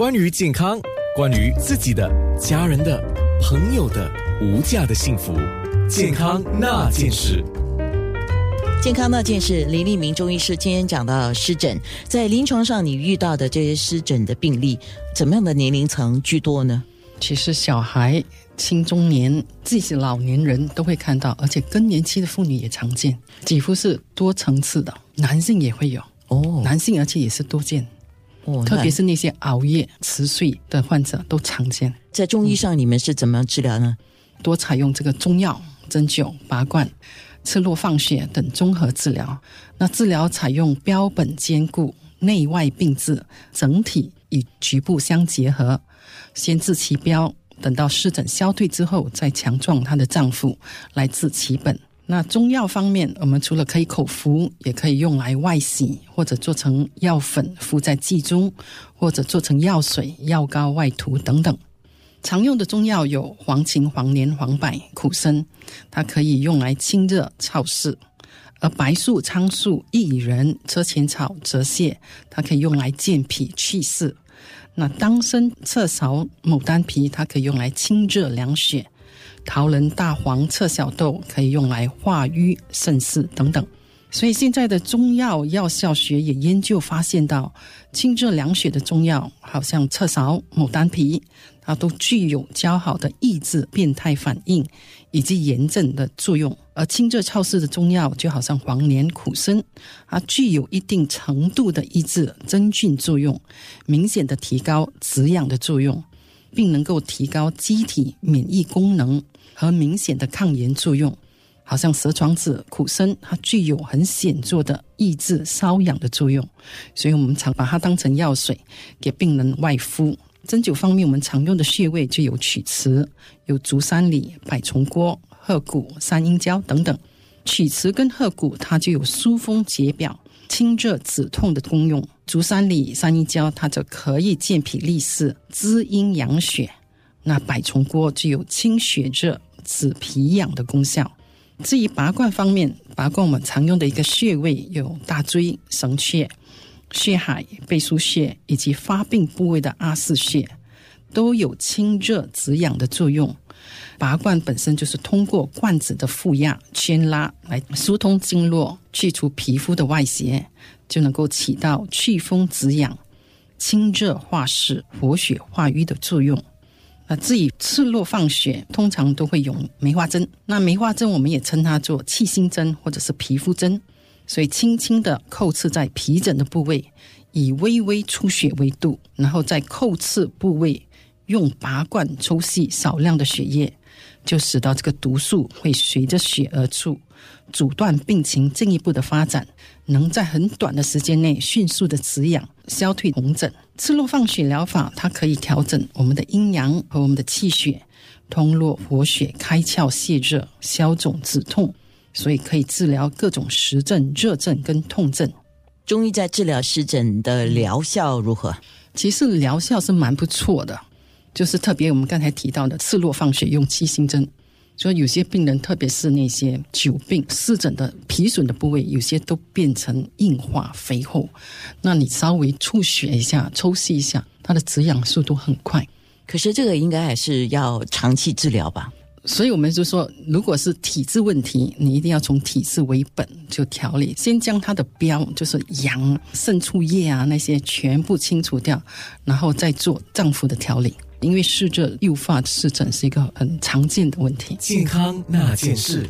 关于健康，关于自己的、家人的、朋友的无价的幸福，健康那件事。健康那件事，林立明中医师今天讲到湿疹，在临床上你遇到的这些湿疹的病例，怎么样的年龄层居多呢？其实小孩、青中年、自己老年人都会看到，而且更年期的妇女也常见。几乎是多层次的，男性也会有哦男性而且也是多见，哦，特别是那些熬夜、迟睡的患者都常见。在中医上你们是怎么样治疗呢？多采用这个中药、针灸、拔罐、刺络放血等综合治疗。那治疗采用标本兼顾、内外并治，整体与局部相结合，先治其标，等到湿疹消退之后，再强壮他的脏腑来治其本。那中药方面，我们除了可以口服，也可以用来外洗，或者做成药粉敷在剂中，或者做成药水、药膏外涂等等。常用的中药有黄芩、黄连、黄柏、苦参，它可以用来清热燥湿；而白术、苍术、薏仁、车前草、泽泻，它可以用来健脾祛湿。那当参、侧芍、牡丹皮，它可以用来清热凉血；桃仁、大黄、侧小豆可以用来化瘀渗湿等等。所以现在的中药药效学也研究发现到，清热凉血的中药，好像侧芍、牡丹皮，它都具有较好的抑制变态反应以及炎症的作用。而清热燥湿的中药，就好像黄连、苦参，它具有一定程度的抑制真菌作用，明显的提高止痒的作用，并能够提高机体免疫功能和明显的抗炎作用。好像蛇床子、苦参，它具有很显著的抑制瘙痒的作用，所以我们常把它当成药水给病人外敷。针灸方面，我们常用的穴位就有曲池、有足三里、百虫郭、鹤骨、三阴交等等。曲池跟鹤骨它就有疏风解表、清热止痛的功用；足三里、三阴交它则可以健脾利湿、滋阴养血。那百虫郭具有清血热、止皮痒的功效。至于拔罐方面，拔罐我们常用的一个穴位有大椎、神阙、血海、背腧穴以及发病部位的阿是穴，都有清热止痒的作用。拔罐本身就是通过罐子的负压、牵拉来疏通经络，去除皮肤的外邪，就能够起到祛风止痒、清热化湿、活血化瘀的作用。那至于刺络放血，通常都会用梅花针。那梅花针我们也称它做气心针或者是皮肤针，所以轻轻的扣刺在皮疹的部位，以微微出血为度，然后在扣刺部位用拔罐抽吸少量的血液，就使到这个毒素会随着血而出，阻断病情进一步的发展，能在很短的时间内迅速的止痒、消退红疹。刺络放血疗法，它可以调整我们的阴阳和我们的气血，通络活血、开窍泄热、消肿止痛，所以可以治疗各种实症、热症跟痛症。中医在治疗湿疹的疗效如何？其实疗效是蛮不错的，就是特别我们刚才提到的刺络放血用七星针，所以有些病人，特别是那些久病湿疹的皮损的部位，有些都变成硬化肥厚，那你稍微出血一下、抽吸一下，它的止痒速度很快。可是这个应该还是要长期治疗吧？所以我们就说，如果是体质问题，你一定要从体质为本就调理，先将它的标，就是阳、肾储液啊那些全部清除掉，然后再做脏腑的调理。因为湿热诱发湿疹是一个很常见的问题。健康那件事。